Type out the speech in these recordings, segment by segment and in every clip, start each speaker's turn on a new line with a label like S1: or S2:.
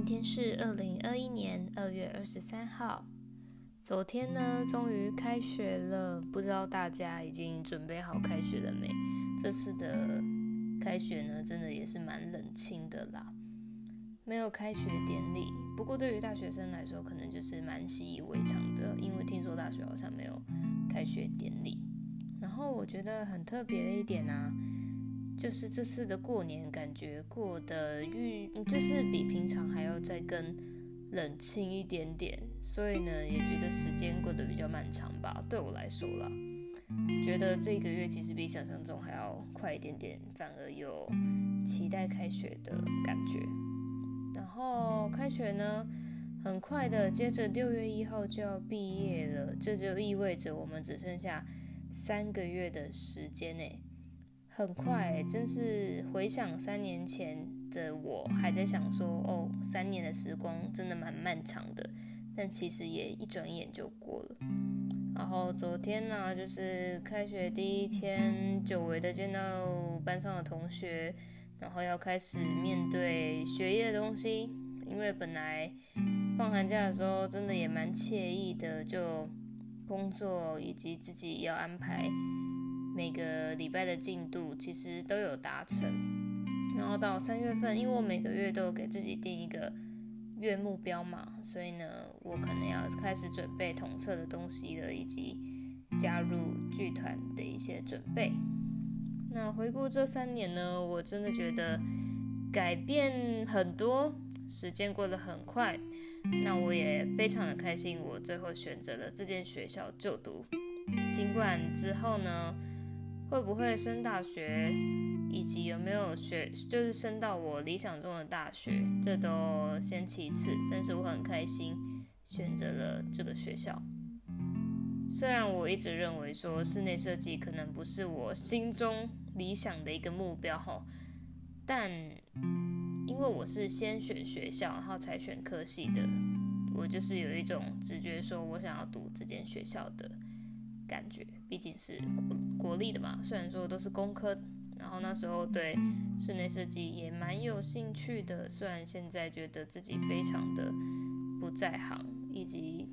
S1: 今天是二零二一年二月二十三号。昨天呢，终于开学了，不知道大家已经准备好开学了没？这次的开学呢，真的也是蛮冷清的啦，没有开学典礼。不过对于大学生来说，可能就是蛮习以为常的，因为听说大学好像没有开学典礼。然后我觉得很特别的一点啊。就是这次的过年，感觉过得预就是比平常还要再更冷清一点点，所以呢，也觉得时间过得比较漫长吧。对我来说啦，觉得这个月其实比想象中还要快一点点，反而有期待开学的感觉。然后开学呢，很快的，接着六月一号就要毕业了，这就意味着我们只剩下三个月的时间诶。很快，真是回想三年前的我，还在想说，哦，三年的时光真的蛮漫长的，但其实也一转眼就过了。然后昨天呢、就是开学第一天，久违的见到班上的同学，然后要开始面对学业的东西，因为本来放寒假的时候，真的也蛮惬意的，就工作以及自己要安排。每个礼拜的进度其实都有达成，然后到三月份，因为我每个月都有给自己定一个月目标嘛，所以呢，我可能要开始准备统测的东西了，以及加入剧团的一些准备。那回顾这三年呢，我真的觉得改变很多，时间过得很快。那我也非常的开心，我最后选择了这间学校就读，尽管之后呢。会不会升大学，以及有没有学，就是升到我理想中的大学，这都先其次。但是我很开心选择了这个学校。虽然我一直认为说室内设计可能不是我心中理想的一个目标哈，但因为我是先选学校，然后才选科系的，我就是有一种直觉说我想要读这间学校的。感觉毕竟是国国立的嘛，虽然说都是工科，然后那时候对室内设计也蛮有兴趣的，虽然现在觉得自己非常的不在行，以及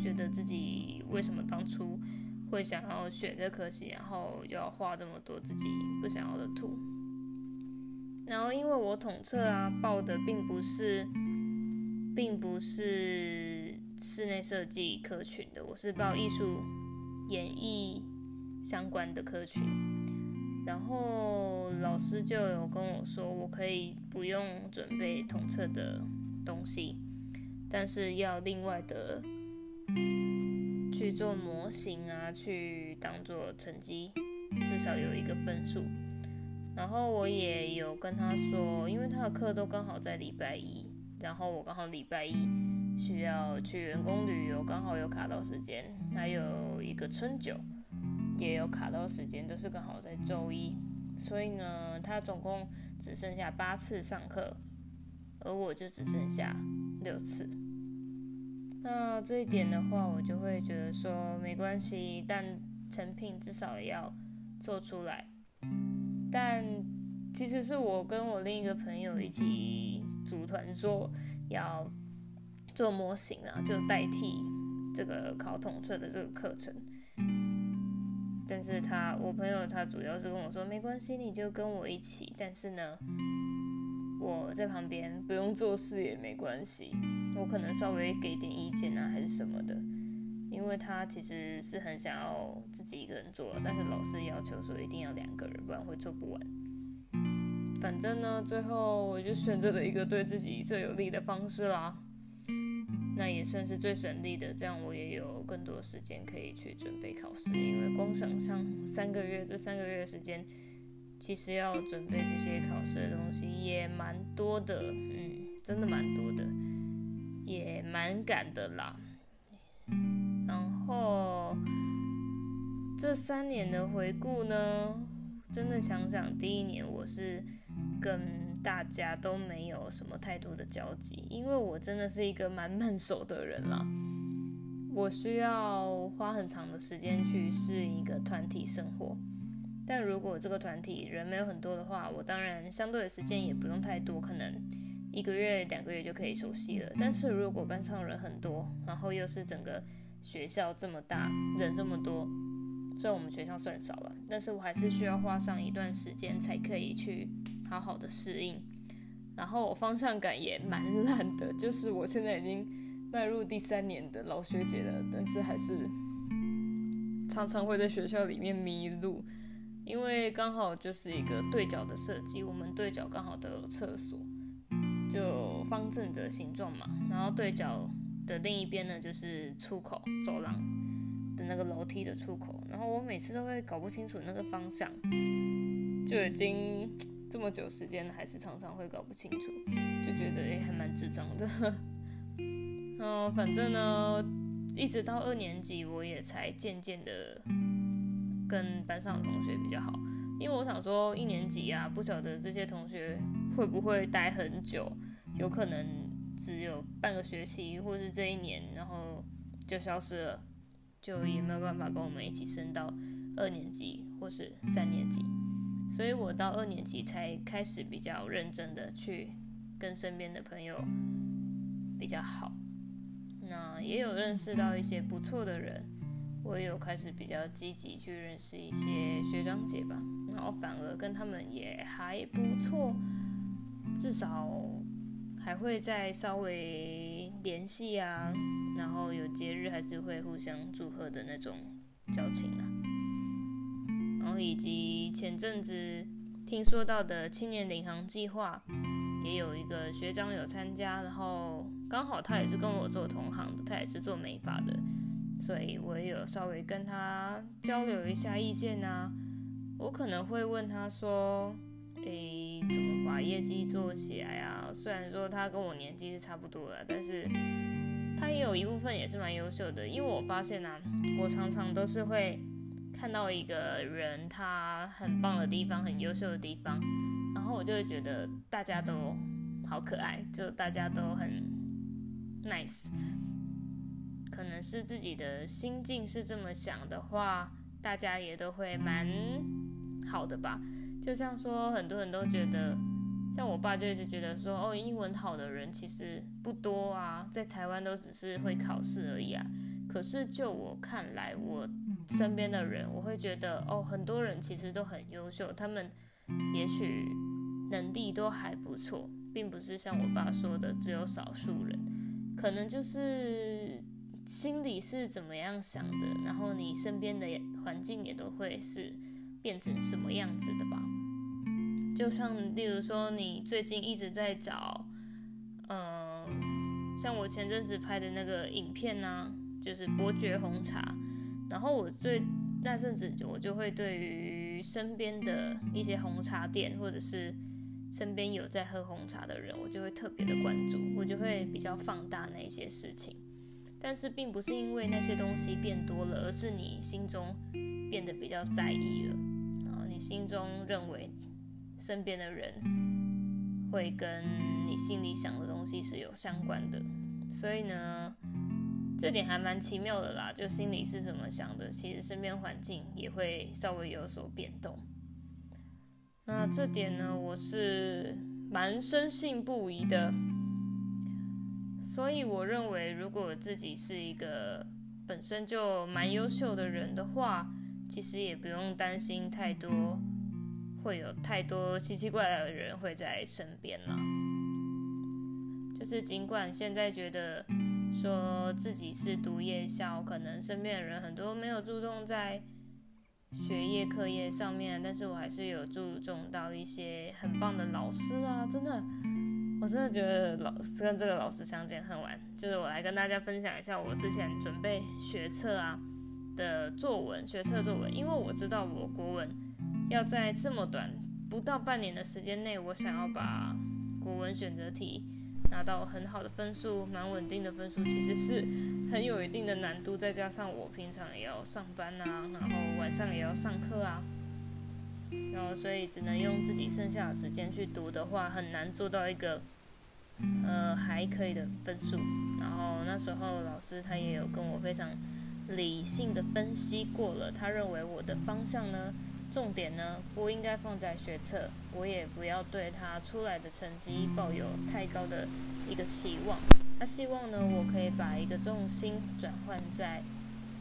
S1: 觉得自己为什么当初会想要选这科系，然后又要画这么多自己不想要的图，然后因为我统测啊报的并不是，并不是室内设计科群的，我是报艺术。演艺相关的科群，然后老师就有跟我说，我可以不用准备统测的东西，但是要另外的去做模型啊，去当做成绩，至少有一个分数。然后我也有跟他说，因为他的课都刚好在礼拜一，然后我刚好礼拜一需要去员工旅游，刚好有卡到时间。还有一个春酒，也有卡到时间，都是刚好在周一，所以呢，他总共只剩下八次上课，而我就只剩下六次。那这一点的话，我就会觉得说没关系，但成品至少也要做出来。但其实是我跟我另一个朋友一起组团说要做模型啊，就代替。这个考统测的这个课程，但是他我朋友他主要是跟我说没关系，你就跟我一起，但是呢，我在旁边不用做事也没关系，我可能稍微给点意见啊还是什么的，因为他其实是很想要自己一个人做，但是老师要求说一定要两个人，不然会做不完。反正呢，最后我就选择了一个对自己最有利的方式啦。那也算是最省力的，这样我也有更多时间可以去准备考试。因为光想上三个月，这三个月的时间，其实要准备这些考试的东西也蛮多的，嗯，真的蛮多的，也蛮赶的啦。然后这三年的回顾呢，真的想想第一年我是跟。大家都没有什么太多的交集，因为我真的是一个蛮慢手的人啦。我需要花很长的时间去适应一个团体生活，但如果这个团体人没有很多的话，我当然相对的时间也不用太多，可能一个月、两个月就可以熟悉了。但是如果班上人很多，然后又是整个学校这么大，人这么多，虽然我们学校算少了，但是我还是需要花上一段时间才可以去好好的适应。然后我方向感也蛮烂的，就是我现在已经迈入第三年的老学姐了，但是还是常常会在学校里面迷路。因为刚好就是一个对角的设计，我们对角刚好都有厕所，就方正的形状嘛。然后对角的另一边呢，就是出口走廊的那个楼梯的出口。然后我每次都会搞不清楚那个方向，就已经这么久时间，还是常常会搞不清楚，就觉得也还蛮智障的。嗯，反正呢，一直到二年级，我也才渐渐的。跟班上的同学比较好，因为我想说一年级啊，不晓得这些同学会不会待很久，有可能只有半个学期，或是这一年，然后就消失了，就也没有办法跟我们一起升到二年级或是三年级，所以我到二年级才开始比较认真的去跟身边的朋友比较好，那也有认识到一些不错的人。我也有开始比较积极去认识一些学长姐吧，然后反而跟他们也还不错，至少还会再稍微联系啊，然后有节日还是会互相祝贺的那种交情啊。以及前阵子听说到的青年领航计划，也有一个学长有参加，然后刚好他也是跟我做同行的，他也是做美发的。所以我也有稍微跟他交流一下意见啊，我可能会问他说，诶，怎么把业绩做起来啊？虽然说他跟我年纪是差不多的，但是他也有一部分也是蛮优秀的，因为我发现啊，我常常都是会看到一个人他很棒的地方，很优秀的地方，然后我就会觉得大家都好可爱，就大家都很 nice。可能是自己的心境是这么想的话，大家也都会蛮好的吧。就像说，很多人都觉得，像我爸就一直觉得说，哦，英文好的人其实不多啊，在台湾都只是会考试而已啊。可是就我看来，我身边的人，我会觉得，哦，很多人其实都很优秀，他们也许能力都还不错，并不是像我爸说的只有少数人，可能就是。心里是怎么样想的，然后你身边的环境也都会是变成什么样子的吧？就像例如说，你最近一直在找，嗯、呃，像我前阵子拍的那个影片呢、就是伯爵红茶，然后我最那阵子我就会对于身边的一些红茶店，或者是身边有在喝红茶的人，我就会特别的关注，我就会比较放大那些事情。但是并不是因为那些东西变多了，而是你心中变得比较在意了，然后你心中认为身边的人会跟你心里想的东西是有相关的，所以呢，这点还蛮奇妙的啦。就心里是怎么想的，其实身边环境也会稍微有所变动。那这点呢，我是蛮深信不疑的。所以我认为，如果自己是一个本身就蛮优秀的人的话，其实也不用担心太多，会有太多奇奇怪怪的人会在身边了。就是尽管现在觉得说自己是读夜校，可能身边的人很多没有注重在学业课业上面，但是我还是有注重到一些很棒的老师啊，真的。我真的觉得老跟这个老师相见恨晚，就是我来跟大家分享一下我之前准备学测啊的作文，学测作文，因为我知道我国文要在这么短不到半年的时间内，我想要把国文选择题拿到很好的分数，蛮稳定的分数，其实是很有一定的难度，再加上我平常也要上班啊，然后晚上也要上课啊。然后，所以只能用自己剩下的时间去读的话，很难做到一个，呃，还可以的分数。然后那时候老师他也有跟我非常理性的分析过了，他认为我的方向呢，重点呢不应该放在学测，我也不要对他出来的成绩抱有太高的一个期望。他希望呢，我可以把一个重心转换在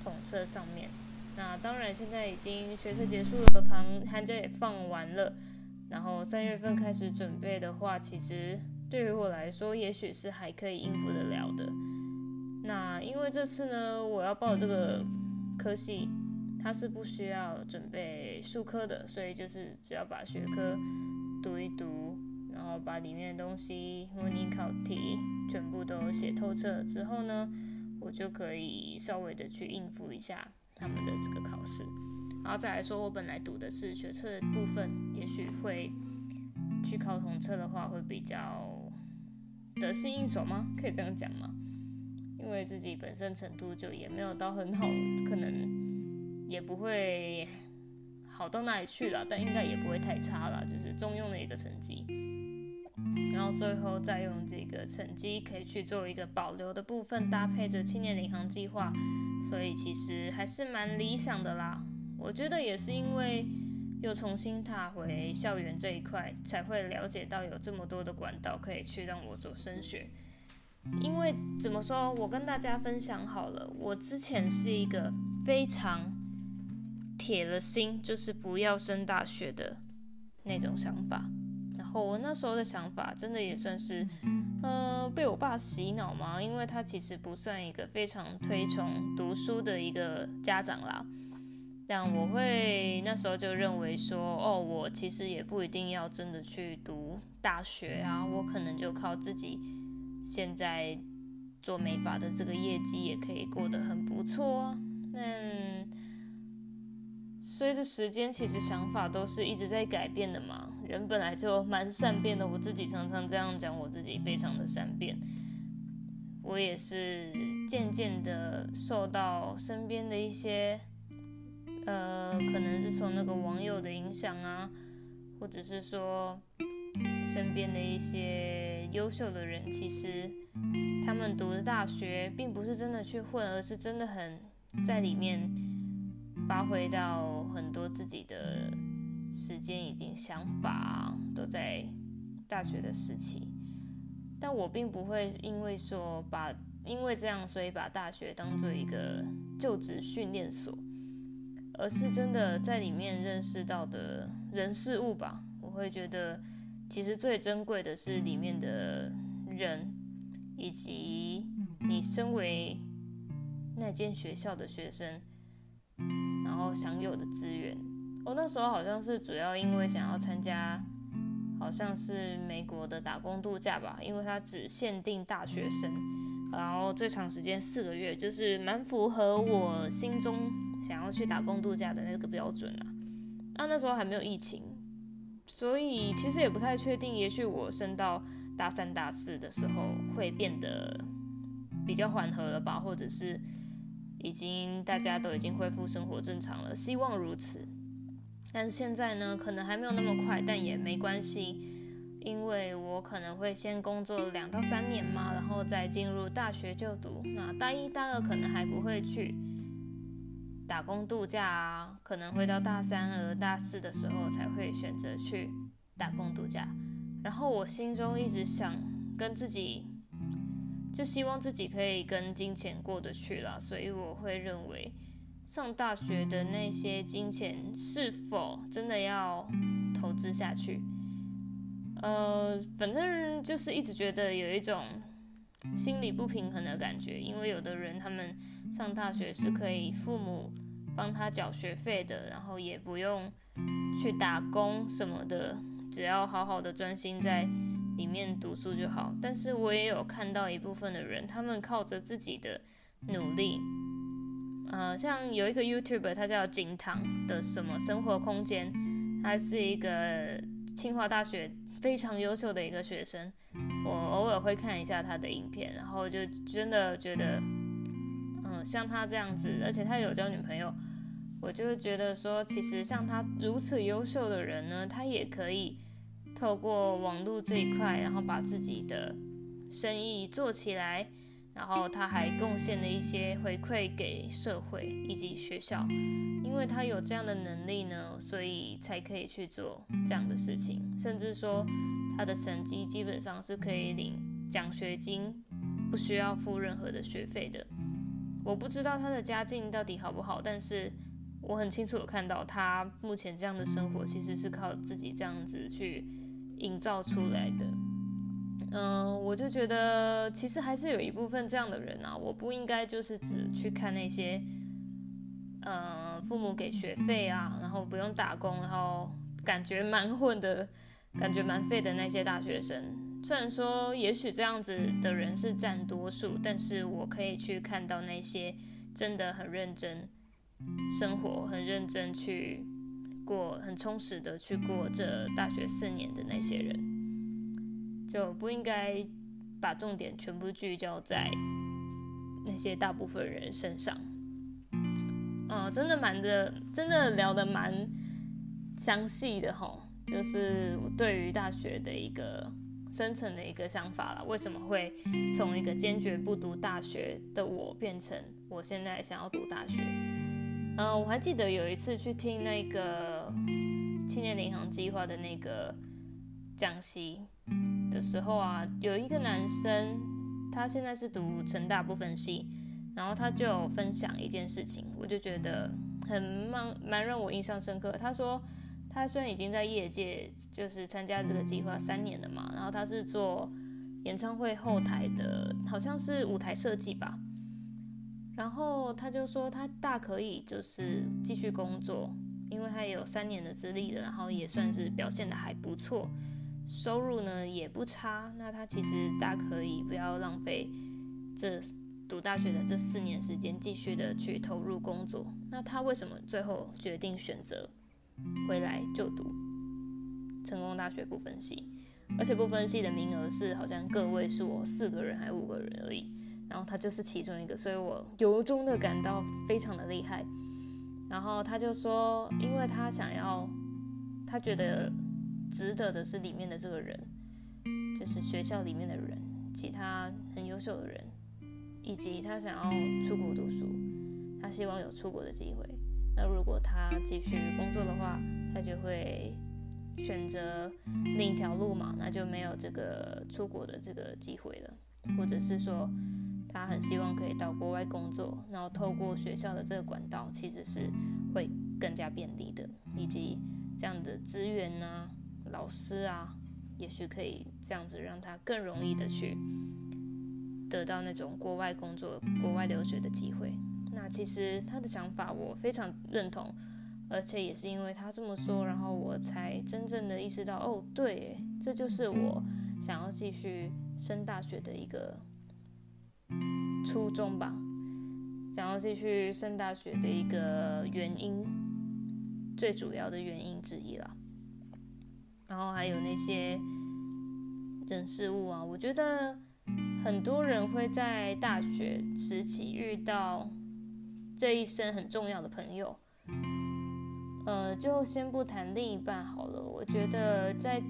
S1: 统测上面。那当然，现在已经学测结束了，旁寒假也放完了，然后三月份开始准备的话，其实对于我来说，也许是还可以应付得了的。那因为这次呢，我要报这个科系，它是不需要准备数科的，所以就是只要把学科读一读，然后把里面的东西、模拟考题全部都写透彻之后呢，我就可以稍微的去应付一下。他们的这个考试，然后再来说，我本来读的是学测的部分，也许会去考统测的话，会比较得心应手吗？可以这样讲吗？因为自己本身程度就也没有到很好，可能也不会好到哪里去了，但应该也不会太差了，就是中庸的一个成绩。然后最后再用这个成绩可以去做一个保留的部分，搭配着青年领航计划。所以其实还是蛮理想的啦。我觉得也是因为又重新踏回校园这一块，才会了解到有这么多的管道可以去让我做升学。因为怎么说，我跟大家分享好了，我之前是一个非常铁了心，就是不要升大学的那种想法。然后我那时候的想法，真的也算是，呃，被我爸洗脑嘛，因为他其实不算一个非常推崇读书的一个家长啦。但我会那时候就认为说，哦，我其实也不一定要真的去读大学啊，我可能就靠自己现在做美发的这个业绩也可以过得很不错啊。那随着时间，其实想法都是一直在改变的嘛。人本来就蛮善变的，我自己常常这样讲，我自己非常的善变。我也是渐渐的受到身边的一些，呃，可能是从那个网友的影响啊，或者是说身边的一些优秀的人，其实他们读的大学并不是真的去混，而是真的很在里面发挥到很多自己的。时间以及想法都在大学的时期，但我并不会因为说把因为这样，所以把大学当做一个就职训练所，而是真的在里面认识到的人事物吧。我会觉得，其实最珍贵的是里面的人，以及你身为那间学校的学生，后享有的资源。我那时候好像是主要因为想要参加，好像是美国的打工度假吧，因为它只限定大学生，然后最长时间四个月，就是蛮符合我心中想要去打工度假的那个标准啊。啊，那时候还没有疫情，所以其实也不太确定，也许我升到大三、大四的时候会变得比较缓和了吧，或者是已经大家都已经恢复生活正常了，希望如此。但是现在呢，可能还没有那么快，但也没关系，因为我可能会先工作两到三年嘛，然后再进入大学就读。那大一、大二可能还不会去打工度假啊，可能会到大三和大四的时候才会选择去打工度假。然后我心中一直想跟自己，就希望自己可以跟金钱过得去了，所以我会认为。上大学的那些金钱是否真的要投资下去？呃，反正就是一直觉得有一种心理不平衡的感觉，因为有的人他们上大学是可以父母帮他缴学费的，然后也不用去打工什么的，只要好好的专心在里面读书就好。但是我也有看到一部分的人，他们靠着自己的努力。呃，像有一个 YouTube，他叫景堂的什么生活空间，他是一个清华大学非常优秀的一个学生，我偶尔会看一下他的影片，然后就真的觉得，嗯，像他这样子，而且他有交女朋友，我就觉得说，其实像他如此优秀的人呢，他也可以透过网络这一块，然后把自己的生意做起来。然后他还贡献了一些回馈给社会以及学校，因为他有这样的能力呢，所以才可以去做这样的事情。甚至说他的成绩基本上是可以领奖学金，不需要付任何的学费的。我不知道他的家境到底好不好，但是我很清楚有看到他目前这样的生活其实是靠自己这样子去营造出来的。嗯，我就觉得其实还是有一部分这样的人啊，我不应该就是只去看那些，嗯，父母给学费啊，然后不用打工，然后感觉蛮混的，感觉蛮废的那些大学生。虽然说也许这样子的人是占多数，但是我可以去看到那些真的很认真生活、很认真去过、很充实的去过这大学四年的那些人。就不应该把重点全部聚焦在那些大部分人身上。嗯，真的蛮的，真的聊得蛮详细的齁，就是对于大学的一个深层的一个想法啦。为什么会从一个坚决不读大学的我，变成我现在想要读大学？嗯，我还记得有一次去听那个青年领航计划的那个讲习。的时候啊，有一个男生，他现在是读成大不分系，然后他就分享一件事情，我就觉得很蛮蛮让我印象深刻。他说，他虽然已经在业界就是参加这个计划三年了嘛，然后他是做演唱会后台的，好像是舞台设计吧。然后他就说，他大可以就是继续工作，因为他也有三年的资历了，然后也算是表现得还不错。收入呢也不差，那他其实大可以不要浪费这读大学的这四年时间，继续的去投入工作。那他为什么最后决定选择回来就读成功大学不分系？而且不分系的名额是好像个位数，四个人还五个人而已。然后他就是其中一个，所以我由衷的感到非常的厉害。然后他就说，因为他想要，他觉得。值得的是里面的这个人，就是学校里面的人，其他很优秀的人，以及他想要出国读书，他希望有出国的机会。那如果他继续工作的话，他就会选择另一条路嘛，那就没有这个出国的这个机会了。或者是说，他很希望可以到国外工作，然后透过学校的这个管道，其实是会更加便利的，以及这样的资源、啊。老师啊，也许可以这样子让他更容易的去得到那种国外工作、国外留学的机会。那其实他的想法我非常认同，而且也是因为他这么说，然后我才真正的意识到，哦，对，这就是我想要继续升大学的一个初衷吧，想要继续升大学的一个原因，最主要的原因之一了。然后还有那些人事物啊，我觉得很多人会在大学时期遇到这一生很重要的朋友。呃，就先不谈另一半好了。我觉得在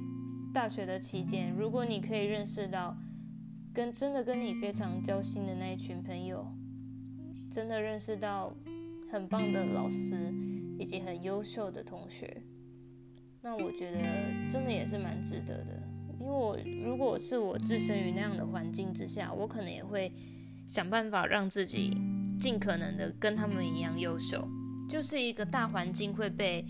S1: 大学的期间，如果你可以认识到跟真的跟你非常交心的那一群朋友，真的认识到很棒的老师以及很优秀的同学。那我觉得真的也是蛮值得的，因为我如果是我置身于那样的环境之下，我可能也会想办法让自己尽可能的跟他们一样优秀。就是一个大环境会被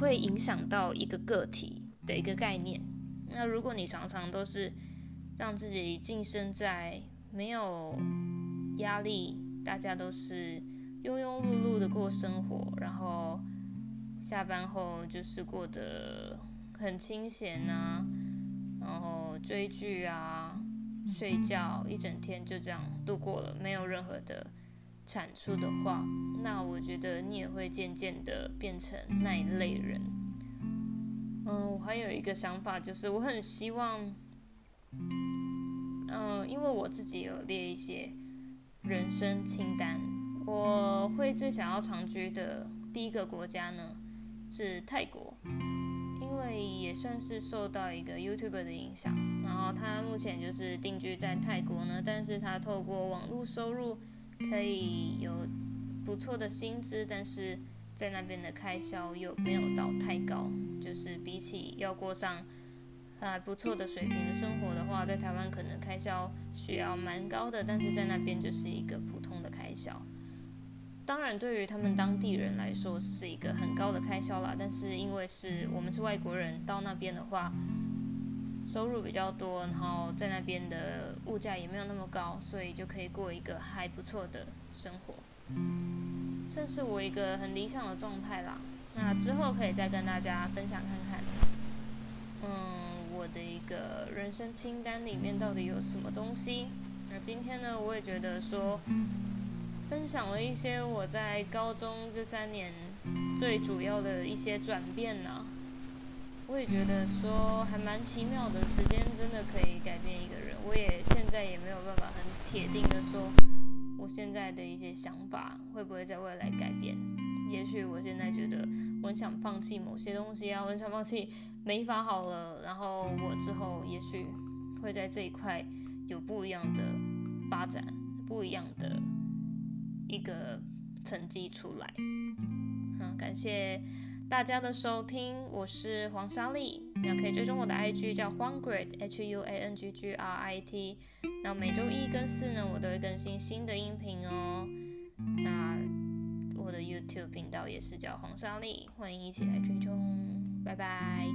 S1: 会影响到一个个体的一个概念。那如果你常常都是让自己晋升在没有压力，大家都是庸庸碌碌的过生活，然后。下班后就是过得很清闲啊，然后追剧啊、睡觉，一整天就这样度过了，没有任何的产出的话，那我觉得你也会渐渐的变成那一类人。嗯，我还有一个想法，就是我很希望，嗯，因为我自己有列一些人生清单，我会最想要长居的第一个国家呢。是泰国，因为也算是受到一个 YouTuber 的影响，然后他目前就是定居在泰国呢，但是他透过网络收入可以有不错的薪资，但是在那边的开销又没有到太高，就是比起要过上还不错的水平的生活的话，在台湾可能开销需要蛮高的，但是在那边就是一个普通的开销。当然，对于他们当地人来说是一个很高的开销啦。但是因为是我们是外国人，到那边的话，收入比较多，然后在那边的物价也没有那么高，所以就可以过一个还不错的生活，算是我一个很理想的状态啦。那之后可以再跟大家分享看看，嗯，我的一个人生清单里面到底有什么东西。那今天呢，我也觉得说。分享了一些我在高中这三年最主要的一些转变呢、我也觉得说还蛮奇妙的，时间真的可以改变一个人。我也现在也没有办法很铁定的说，我现在的一些想法会不会在未来改变。也许我现在觉得我很想放弃某些东西啊，我很想放弃美发好了，然后我之后也许会在这一块有不一样的发展，不一样的。一个成绩出来，嗯，感谢大家的收听，我是黄莎莉，那可以追踪我的 IG 叫 Huanggrit H U A N G G R I T，那每周一跟四呢，我都会更新新的音频哦。频道也是叫黄莎莉，欢迎一起来追踪，拜拜。